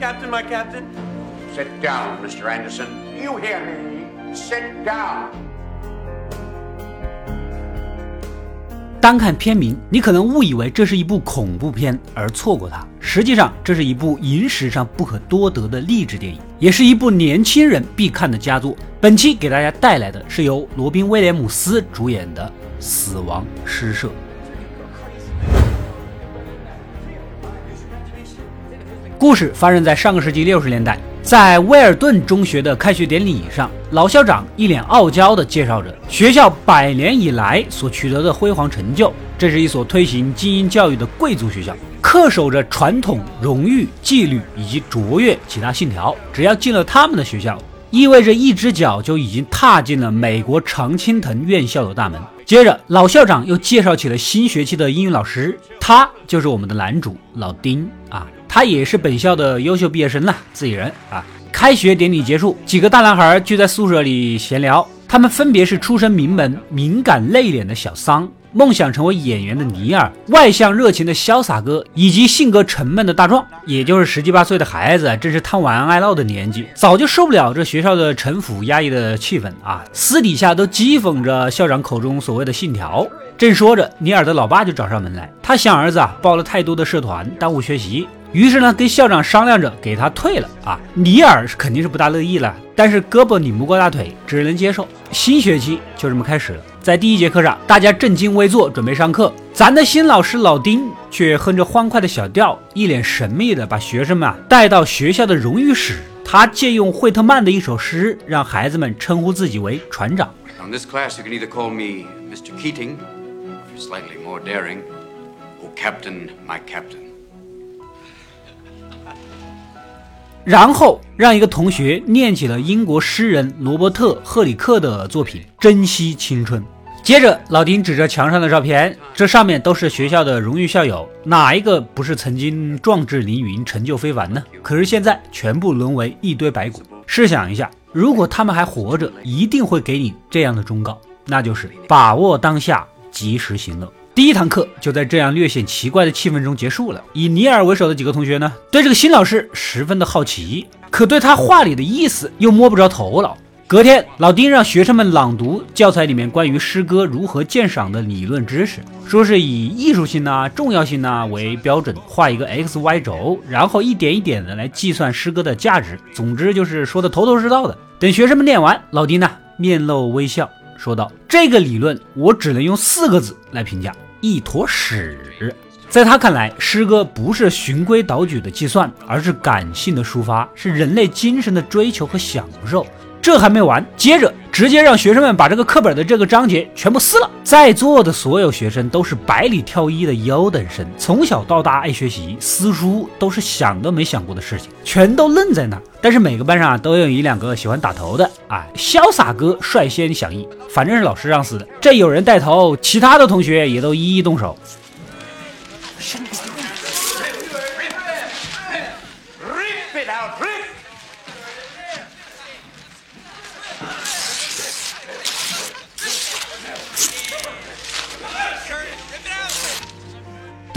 Captain, my captain. Sit down, Mr. Anderson. You hear me? Sit down. 单看片名，你可能误以为这是一部恐怖片而错过它。实际上，这是一部影史上不可多得的励志电影，也是一部年轻人必看的佳作。本期给大家带来的是由罗宾·威廉姆斯主演的《死亡诗社》。故事发生在上个世纪六十年代。在威尔顿中学的开学典礼上，老校长一脸傲娇地介绍着学校百年以来所取得的辉煌成就。这是一所推行精英教育的贵族学校，恪守着传统、荣誉、纪律以及卓越其他信条。只要进了他们的学校，意味着一只脚就已经踏进了美国常青藤院校的大门。接着，老校长又介绍起了新学期的英语老师，他就是我们的男主老丁啊。他也是本校的优秀毕业生呐，自己人啊。开学典礼结束，几个大男孩聚在宿舍里闲聊。他们分别是出身名门、敏感内敛的小桑，梦想成为演员的尼尔，外向热情的潇洒哥，以及性格沉闷的大壮。也就是十七八岁的孩子，正是贪玩爱闹的年纪，早就受不了这学校的陈腐压抑的气氛啊！私底下都讥讽着校长口中所谓的信条。正说着，尼尔的老爸就找上门来，他想儿子啊报了太多的社团，耽误学习。于是呢，跟校长商量着给他退了啊。尼尔是肯定是不大乐意了，但是胳膊拧不过大腿，只能接受。新学期就这么开始了。在第一节课上，大家正襟危坐，准备上课。咱的新老师老丁却哼着欢快的小调，一脸神秘的把学生们啊带到学校的荣誉室。他借用惠特曼的一首诗，让孩子们称呼自己为船长。On this class, you can either call me Mr. Keating, or slightly more daring, oh, Captain, my Captain. 然后让一个同学念起了英国诗人罗伯特·赫里克的作品《珍惜青春》。接着，老丁指着墙上的照片，这上面都是学校的荣誉校友，哪一个不是曾经壮志凌云、成就非凡呢？可是现在全部沦为一堆白骨。试想一下，如果他们还活着，一定会给你这样的忠告，那就是把握当下，及时行乐。第一堂课就在这样略显奇怪的气氛中结束了。以尼尔为首的几个同学呢，对这个新老师十分的好奇，可对他话里的意思又摸不着头脑。隔天，老丁让学生们朗读教材里面关于诗歌如何鉴赏的理论知识，说是以艺术性呐、重要性呐为标准画一个 x y 轴，然后一点一点的来计算诗歌的价值。总之就是说的头头是道的。等学生们念完，老丁呢面露微笑，说道：“这个理论我只能用四个字来评价。”一坨屎，在他看来，诗歌不是循规蹈矩的计算，而是感性的抒发，是人类精神的追求和享受。这还没完，接着直接让学生们把这个课本的这个章节全部撕了。在座的所有学生都是百里挑一的优等生，从小到大爱学习，撕书都是想都没想过的事情，全都愣在那儿。但是每个班上啊都有一两个喜欢打头的，啊，潇洒哥率先响应，反正是老师让撕的，这有人带头，其他的同学也都一一动手。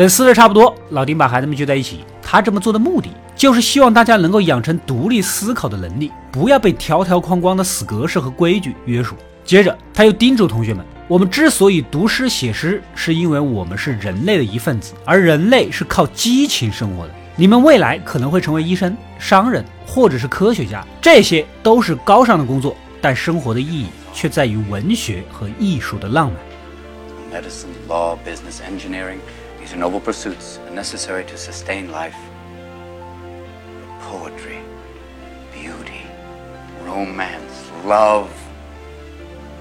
等撕的差不多，老丁把孩子们聚在一起。他这么做的目的，就是希望大家能够养成独立思考的能力，不要被条条框框的死格式和规矩约束。接着，他又叮嘱同学们：我们之所以读诗写诗，是因为我们是人类的一份子，而人类是靠激情生活的。你们未来可能会成为医生、商人，或者是科学家，这些都是高尚的工作，但生活的意义却在于文学和艺术的浪漫。Medicine, law, business, engineering. These are noble pursuits necessary to sustain life. Poetry, beauty, romance, love.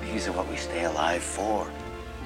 These are what we stay alive for.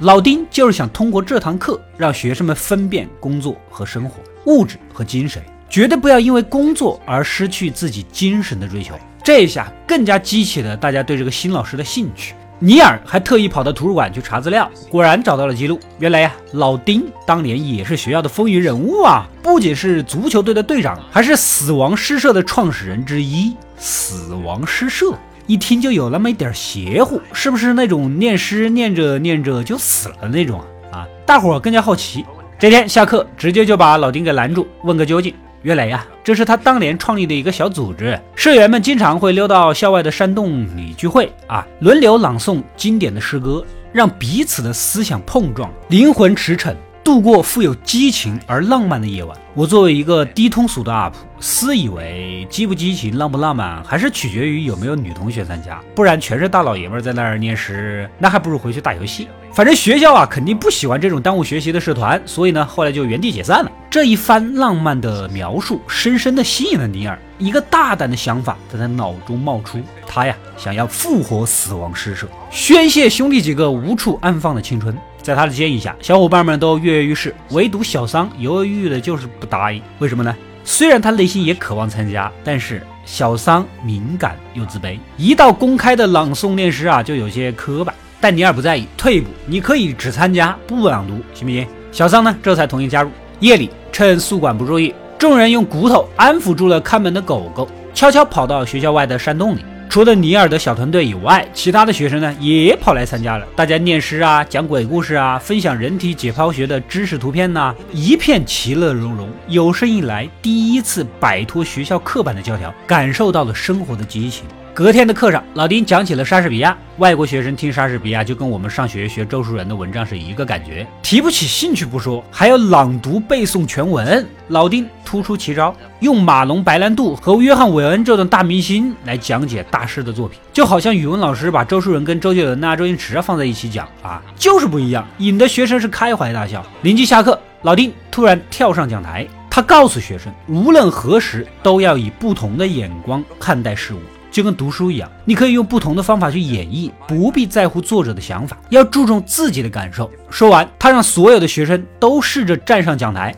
老丁就是想通过这堂课，让学生们分辨工作和生活、物质和精神，绝对不要因为工作而失去自己精神的追求。这一下更加激起了大家对这个新老师的兴趣。尼尔还特意跑到图书馆去查资料，果然找到了记录。原来呀，老丁当年也是学校的风云人物啊，不仅是足球队的队长，还是死亡诗社的创始人之一。死亡诗社一听就有那么一点邪乎，是不是那种念诗念着念着就死了那种啊？啊，大伙儿更加好奇。这天下课，直接就把老丁给拦住，问个究竟。原来呀，这是他当年创立的一个小组织，社员们经常会溜到校外的山洞里聚会啊，轮流朗诵经典的诗歌，让彼此的思想碰撞，灵魂驰骋。度过富有激情而浪漫的夜晚。我作为一个低通俗的 UP，私以为激不激情、浪不浪漫，还是取决于有没有女同学参加。不然全是大老爷们在那儿念诗，那还不如回去打游戏。反正学校啊，肯定不喜欢这种耽误学习的社团，所以呢，后来就原地解散了。这一番浪漫的描述，深深的吸引了尼尔。一个大胆的想法在他脑中冒出，他呀，想要复活死亡诗社，宣泄兄弟几个无处安放的青春。在他的建议下，小伙伴们都跃跃欲试，唯独小桑犹犹豫豫的，就是不答应。为什么呢？虽然他内心也渴望参加，但是小桑敏感又自卑，一到公开的朗诵练诗啊，就有些磕巴。但尼尔不在意，退一步，你可以只参加不朗读，行不行？小桑呢，这才同意加入。夜里，趁宿管不注意，众人用骨头安抚住了看门的狗狗，悄悄跑到学校外的山洞里。除了尼尔的小团队以外，其他的学生呢也跑来参加了。大家念诗啊，讲鬼故事啊，分享人体解剖学的知识图片呐，一片其乐融融。有生以来第一次摆脱学校刻板的教条，感受到了生活的激情。隔天的课上，老丁讲起了莎士比亚。外国学生听莎士比亚就跟我们上学学周树人的文章是一个感觉，提不起兴趣不说，还要朗读背诵全文。老丁突出奇招，用马龙白兰度和约翰韦恩这种大明星来讲解大师的作品，就好像语文老师把周树人跟周杰伦啊、周星驰放在一起讲啊，就是不一样，引得学生是开怀大笑。临近下课，老丁突然跳上讲台，他告诉学生，无论何时都要以不同的眼光看待事物。就跟读书一样，你可以用不同的方法去演绎，不必在乎作者的想法，要注重自己的感受。说完，他让所有的学生都试着站上讲台。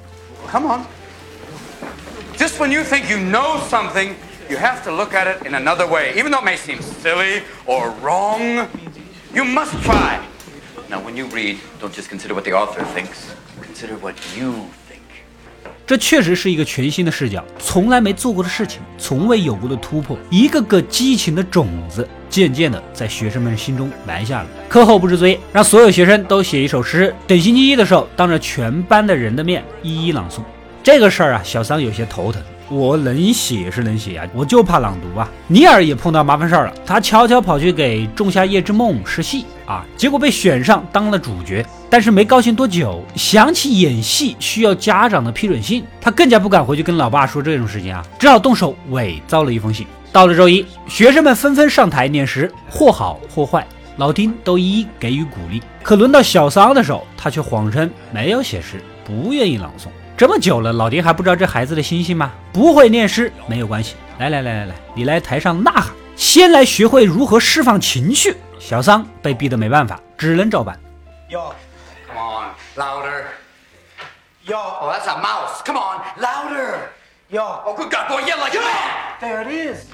Come on. Just when you think you know something, you have to look at it in another way, even though it may seem silly or wrong. You must try. Now, when you read, don't just consider what the author thinks. Consider what you. 这确实是一个全新的视角，从来没做过的事情，从未有过的突破，一个个激情的种子，渐渐的在学生们心中埋下了。课后布置作业，让所有学生都写一首诗，等星期一的时候，当着全班的人的面一一朗诵。这个事儿啊，小桑有些头疼。我能写是能写啊，我就怕朗读啊。尼尔也碰到麻烦事儿了，他悄悄跑去给《仲夏夜之梦》试戏啊，结果被选上当了主角。但是没高兴多久，想起演戏需要家长的批准信，他更加不敢回去跟老爸说这种事情啊，只好动手伪造了一封信。到了周一，学生们纷纷上台念诗，或好或坏，老丁都一一给予鼓励。可轮到小桑的时候，他却谎称没有写诗，不愿意朗诵。这么久了，老爹还不知道这孩子的心性吗？不会念诗没有关系，来来来来来，你来台上呐喊，先来学会如何释放情绪。小桑被逼得没办法，只能照办。Yo, come on, louder. Yo, oh that's a mouse. Come on, louder. Yo, oh good God, boy, yell like that. There it is.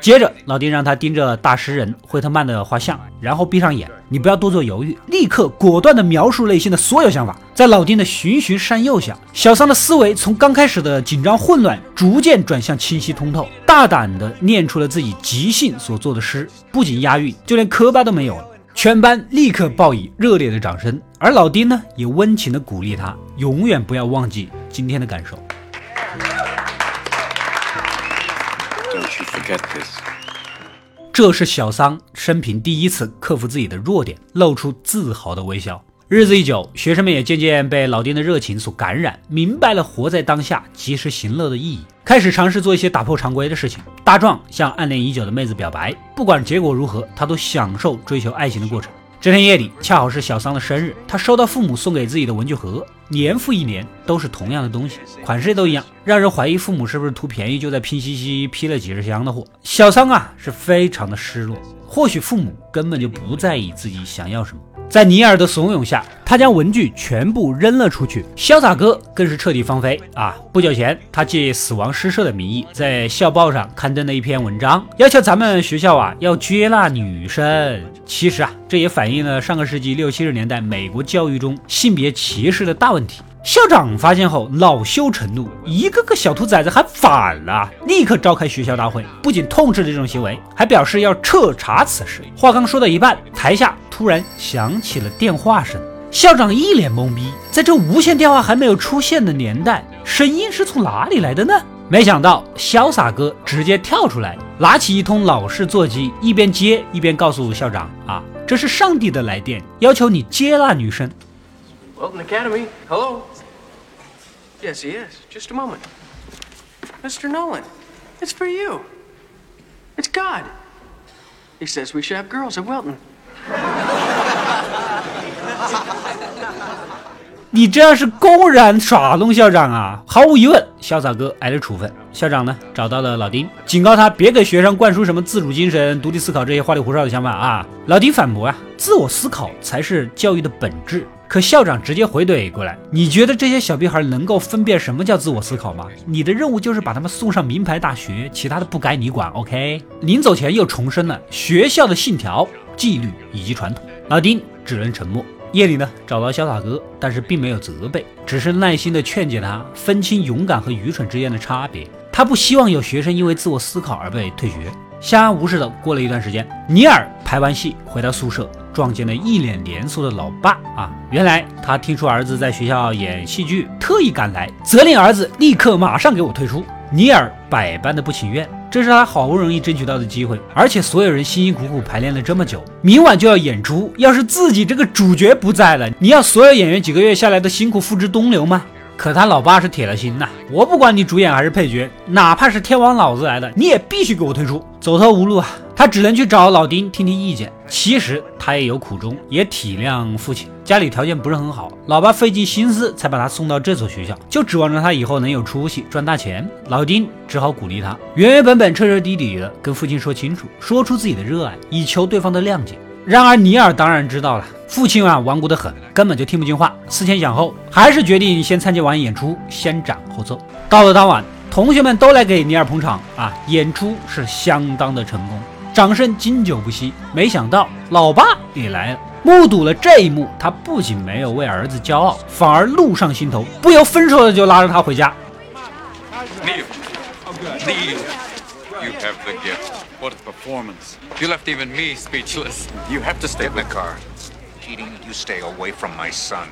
接着，老丁让他盯着大诗人惠特曼的画像，然后闭上眼。你不要多做犹豫，立刻果断地描述内心的所有想法。在老丁的循循善诱下，小桑的思维从刚开始的紧张混乱，逐渐转向清晰通透，大胆地念出了自己即兴所做的诗，不仅押韵，就连磕巴都没有了。全班立刻报以热烈的掌声，而老丁呢，也温情地鼓励他，永远不要忘记今天的感受。这是小桑生平第一次克服自己的弱点，露出自豪的微笑。日子一久，学生们也渐渐被老丁的热情所感染，明白了活在当下、及时行乐的意义，开始尝试做一些打破常规的事情。大壮向暗恋已久的妹子表白，不管结果如何，他都享受追求爱情的过程。这天夜里，恰好是小桑的生日，他收到父母送给自己的文具盒，年复一年都是同样的东西，款式都一样，让人怀疑父母是不是图便宜，就在拼夕夕批了几十箱的货。小桑啊，是非常的失落，或许父母根本就不在意自己想要什么。在尼尔的怂恿下，他将文具全部扔了出去。潇洒哥更是彻底放飞啊！不久前，他借死亡诗社的名义，在校报上刊登了一篇文章，要求咱们学校啊要接纳女生。其实啊，这也反映了上个世纪六七十年代美国教育中性别歧视的大问题。校长发现后恼羞成怒，一个个小兔崽子还反了，立刻召开学校大会，不仅痛斥了这种行为，还表示要彻查此事。话刚说到一半，台下突然响起了电话声，校长一脸懵逼，在这无线电话还没有出现的年代，声音是从哪里来的呢？没想到潇洒哥直接跳出来，拿起一通老式座机，一边接一边告诉校长：“啊，这是上帝的来电，要求你接纳女生。” Welcome Academy. Hello. Yes, he is. Just a moment. Mr. Nolan, it's for you. It's God. He says we should have girls at Wilton. 你这样是公然耍弄校长啊！毫无疑问，潇洒哥挨了处分。校长呢，找到了老丁，警告他别给学生灌输什么自主精神、独立思考这些花里胡哨的想法啊！老丁反驳啊，自我思考才是教育的本质。可校长直接回怼过来：“你觉得这些小屁孩能够分辨什么叫自我思考吗？你的任务就是把他们送上名牌大学，其他的不该你管。”OK。临走前又重申了学校的信条、纪律以及传统。老丁只能沉默。夜里呢，找到潇洒哥，但是并没有责备，只是耐心的劝解他分清勇敢和愚蠢之间的差别。他不希望有学生因为自我思考而被退学。相安无事的过了一段时间，尼尔拍完戏回到宿舍，撞见了一脸严肃的老爸啊！原来他听说儿子在学校演戏剧，特意赶来，责令儿子立刻马上给我退出。尼尔百般的不情愿。这是他好不容易争取到的机会，而且所有人辛辛苦苦排练了这么久，明晚就要演出。要是自己这个主角不在了，你要所有演员几个月下来的辛苦付之东流吗？可他老爸是铁了心呐，我不管你主演还是配角，哪怕是天王老子来的，你也必须给我退出。走投无路啊，他只能去找老丁听听意见。其实他也有苦衷，也体谅父亲家里条件不是很好，老爸费尽心思才把他送到这所学校，就指望着他以后能有出息，赚大钱。老丁只好鼓励他，原原本本、彻彻底底的跟父亲说清楚，说出自己的热爱，以求对方的谅解。然而尼尔当然知道了，父亲啊顽固得很，根本就听不进话。思前想后，还是决定先参加完演出，先斩后奏。到了当晚，同学们都来给尼尔捧场啊，演出是相当的成功，掌声经久不息。没想到老爸也来了，目睹了这一幕，他不仅没有为儿子骄傲，反而怒上心头，不由分说的就拉着他回家。You have the gift. What a performance. You left even me speechless. You have to stay in the car. Keating, you stay away from my son.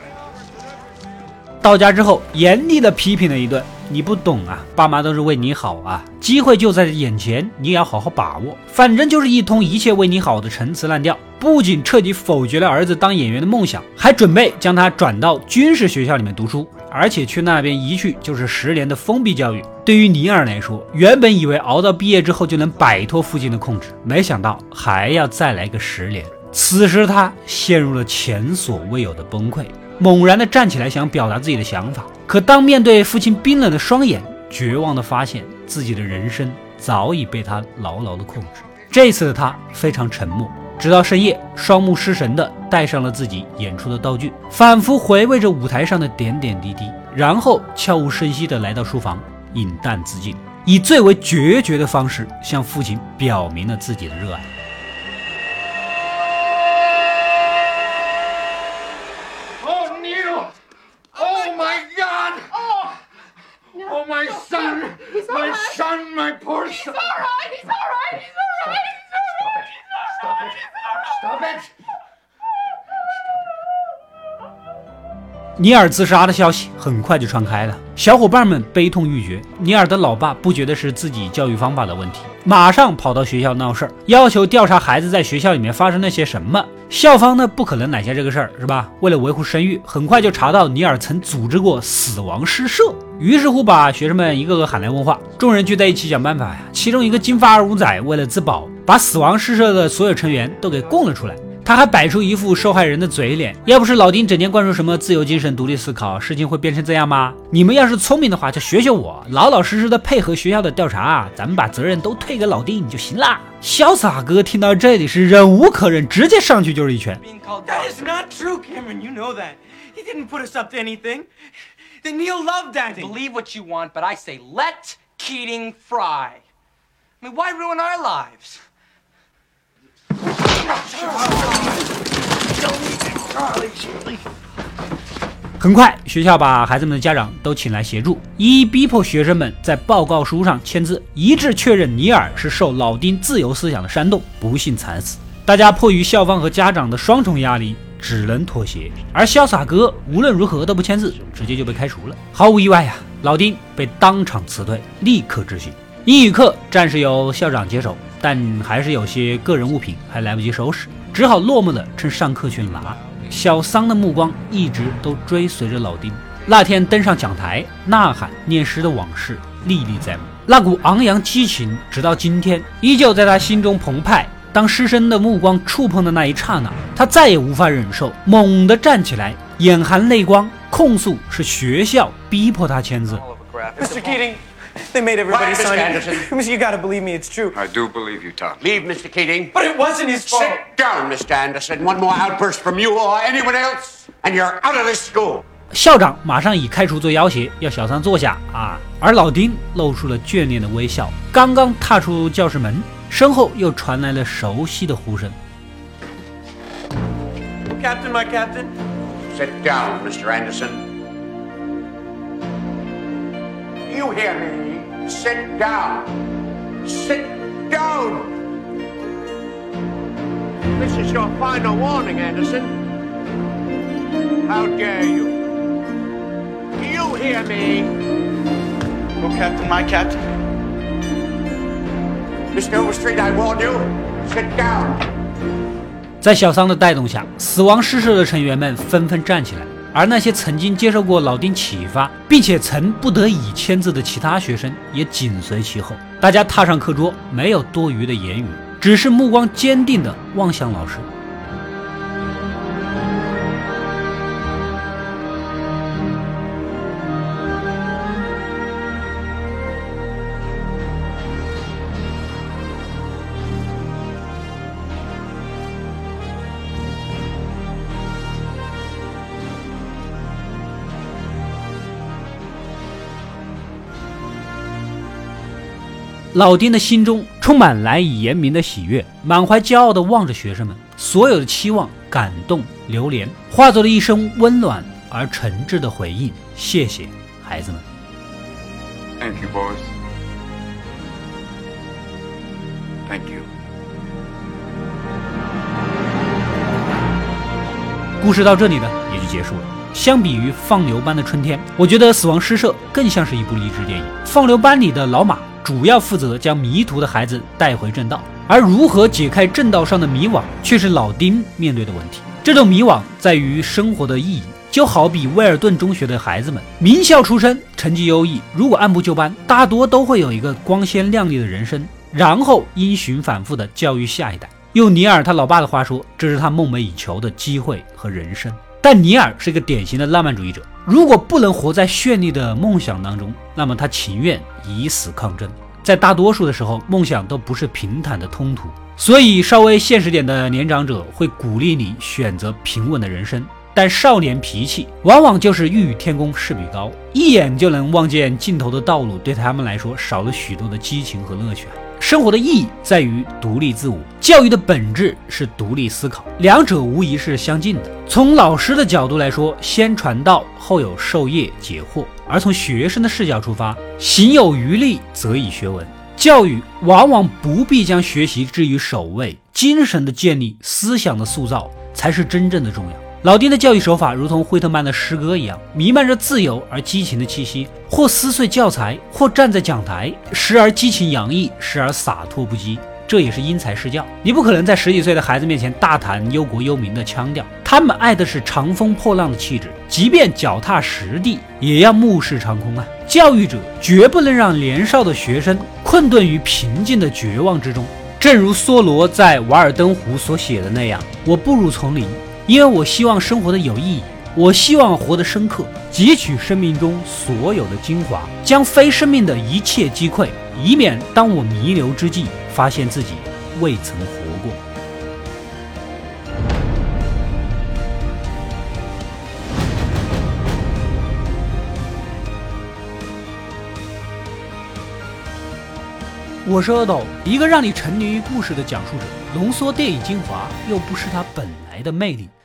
到家之后，严厉的批评了一顿。你不懂啊，爸妈都是为你好啊，机会就在眼前，你也要好好把握。反正就是一通一切为你好的陈词滥调，不仅彻底否决了儿子当演员的梦想，还准备将他转到军事学校里面读书。而且去那边一去就是十年的封闭教育。对于尼尔来说，原本以为熬到毕业之后就能摆脱父亲的控制，没想到还要再来个十年。此时他陷入了前所未有的崩溃，猛然的站起来想表达自己的想法，可当面对父亲冰冷的双眼，绝望的发现自己的人生早已被他牢牢的控制。这次的他非常沉默。直到深夜，双目失神地带上了自己演出的道具，反复回味着舞台上的点点滴滴，然后悄无声息地来到书房，饮弹自尽，以最为决绝的方式向父亲表明了自己的热爱。Oh, Neil! Oh, my God! Oh, oh my son! My son, my poor son! He's all right. He's all right. He's all right. Stop it! 尼尔自杀的消息很快就传开了，小伙伴们悲痛欲绝。尼尔的老爸不觉得是自己教育方法的问题，马上跑到学校闹事儿，要求调查孩子在学校里面发生了些什么。校方呢不可能揽下这个事儿，是吧？为了维护声誉，很快就查到尼尔曾组织过死亡诗社，于是乎把学生们一个个喊来问话。众人聚在一起想办法呀。其中一个金发二五仔为了自保，把死亡诗社的所有成员都给供了出来。他还摆出一副受害人的嘴脸，要不是老丁整天灌输什么自由精神、独立思考，事情会变成这样吗？你们要是聪明的话，就学学我，老老实实的配合学校的调查，咱们把责任都推给老丁就行啦。潇洒哥听到这里是忍无可忍，直接上去就是一拳。That is not true, Cameron. You know that. He didn't put us up to anything. Then Neil loved acting. Believe what you want, but I say let Keating fry. I mean, why ruin our lives? 很快，学校把孩子们的家长都请来协助，一一逼迫学生们在报告书上签字，一致确认尼尔是受老丁自由思想的煽动，不幸惨死。大家迫于校方和家长的双重压力，只能妥协。而潇洒哥无论如何都不签字，直接就被开除了。毫无意外呀，老丁被当场辞退，立刻执行。英语课暂时由校长接手，但还是有些个人物品还来不及收拾，只好落寞的趁上课去拿。小桑的目光一直都追随着老丁。那天登上讲台呐喊念诗的往事历历在目，那股昂扬激情，直到今天依旧在他心中澎湃。当师生的目光触碰的那一刹那，他再也无法忍受，猛地站起来，眼含泪光，控诉是学校逼迫他签字。They made everybody Quiet, Mr. sign Anderson. it. You gotta believe me, it's true. I do believe you, Tom. Leave, Mr. Keating. But it wasn't his fault. Sit down, Mr. Anderson. One more outburst from you or anyone else, and you're out of this school. 校长马上以开除做要挟，要小三坐下啊。而老丁露出了眷恋的微笑，刚刚踏出教室门，身后又传来了熟悉的呼声。Captain, my captain. Sit down, Mr. Anderson. You hear me? Sit down. Sit down. This is your final warning, Anderson. How dare you? Do you hear me? Oh, Captain, my captain. Mr. Overstreet, I warn you. Sit down. 在小桑的带动下，死亡诗社的成员们纷纷站起来， 而那些曾经接受过老丁启发，并且曾不得已签字的其他学生也紧随其后。大家踏上课桌，没有多余的言语，只是目光坚定地望向老师。老丁的心中充满难以言明的喜悦，满怀骄傲地望着学生们，所有的期望、感动、流连，化作了一声温暖而诚挚的回应。谢谢，孩子们。Thank you, boys. Thank you. 故事到这里呢，也就结束了。相比于放牛班的春天，我觉得《死亡诗社》更像是一部励志电影。放牛班里的老马主要负责将迷途的孩子带回正道，而如何解开正道上的迷惘，却是老丁面对的问题。这种迷惘在于生活的意义，就好比威尔顿中学的孩子们，名校出身，成绩优异，如果按部就班，大多都会有一个光鲜亮丽的人生，然后因循反复的教育下一代。用尼尔他老爸的话说，这是他梦寐以求的机会和人生。但尼尔是一个典型的浪漫主义者，如果不能活在绚丽的梦想当中，那么他情愿以死抗争。在大多数的时候，梦想都不是平坦的通途，所以稍微现实点的年长者会鼓励你选择平稳的人生。但少年脾气往往就是欲与天公试比高，一眼就能望见尽头的道路，对他们来说少了许多的激情和乐趣。生活的意义在于独立自我，教育的本质是独立思考，两者无疑是相近的。从老师的角度来说，先传道，后有授业解惑；而从学生的视角出发，行有余力，则以学文。教育往往不必将学习置于首位，精神的建立、思想的塑造才是真正的重要。老丁的教育手法如同惠特曼的诗歌一样，弥漫着自由而激情的气息，或撕碎教材，或站在讲台，时而激情洋溢，时而洒脱不羁。这也是因材施教。你不可能在十几岁的孩子面前大谈忧国忧民的腔调，他们爱的是长风破浪的气质，即便脚踏实地，也要目视长空啊！教育者绝不能让年少的学生困顿于平静的绝望之中。正如梭罗在《瓦尔登湖》所写的那样：“我步入丛林。”因为我希望生活的有意义，我希望活得深刻，汲取生命中所有的精华，将非生命的一切击溃，以免当我弥留之际，发现自己未曾活过。我是阿斗，一个让你沉迷于故事的讲述者，浓缩电影精华，又不失它本来的魅力。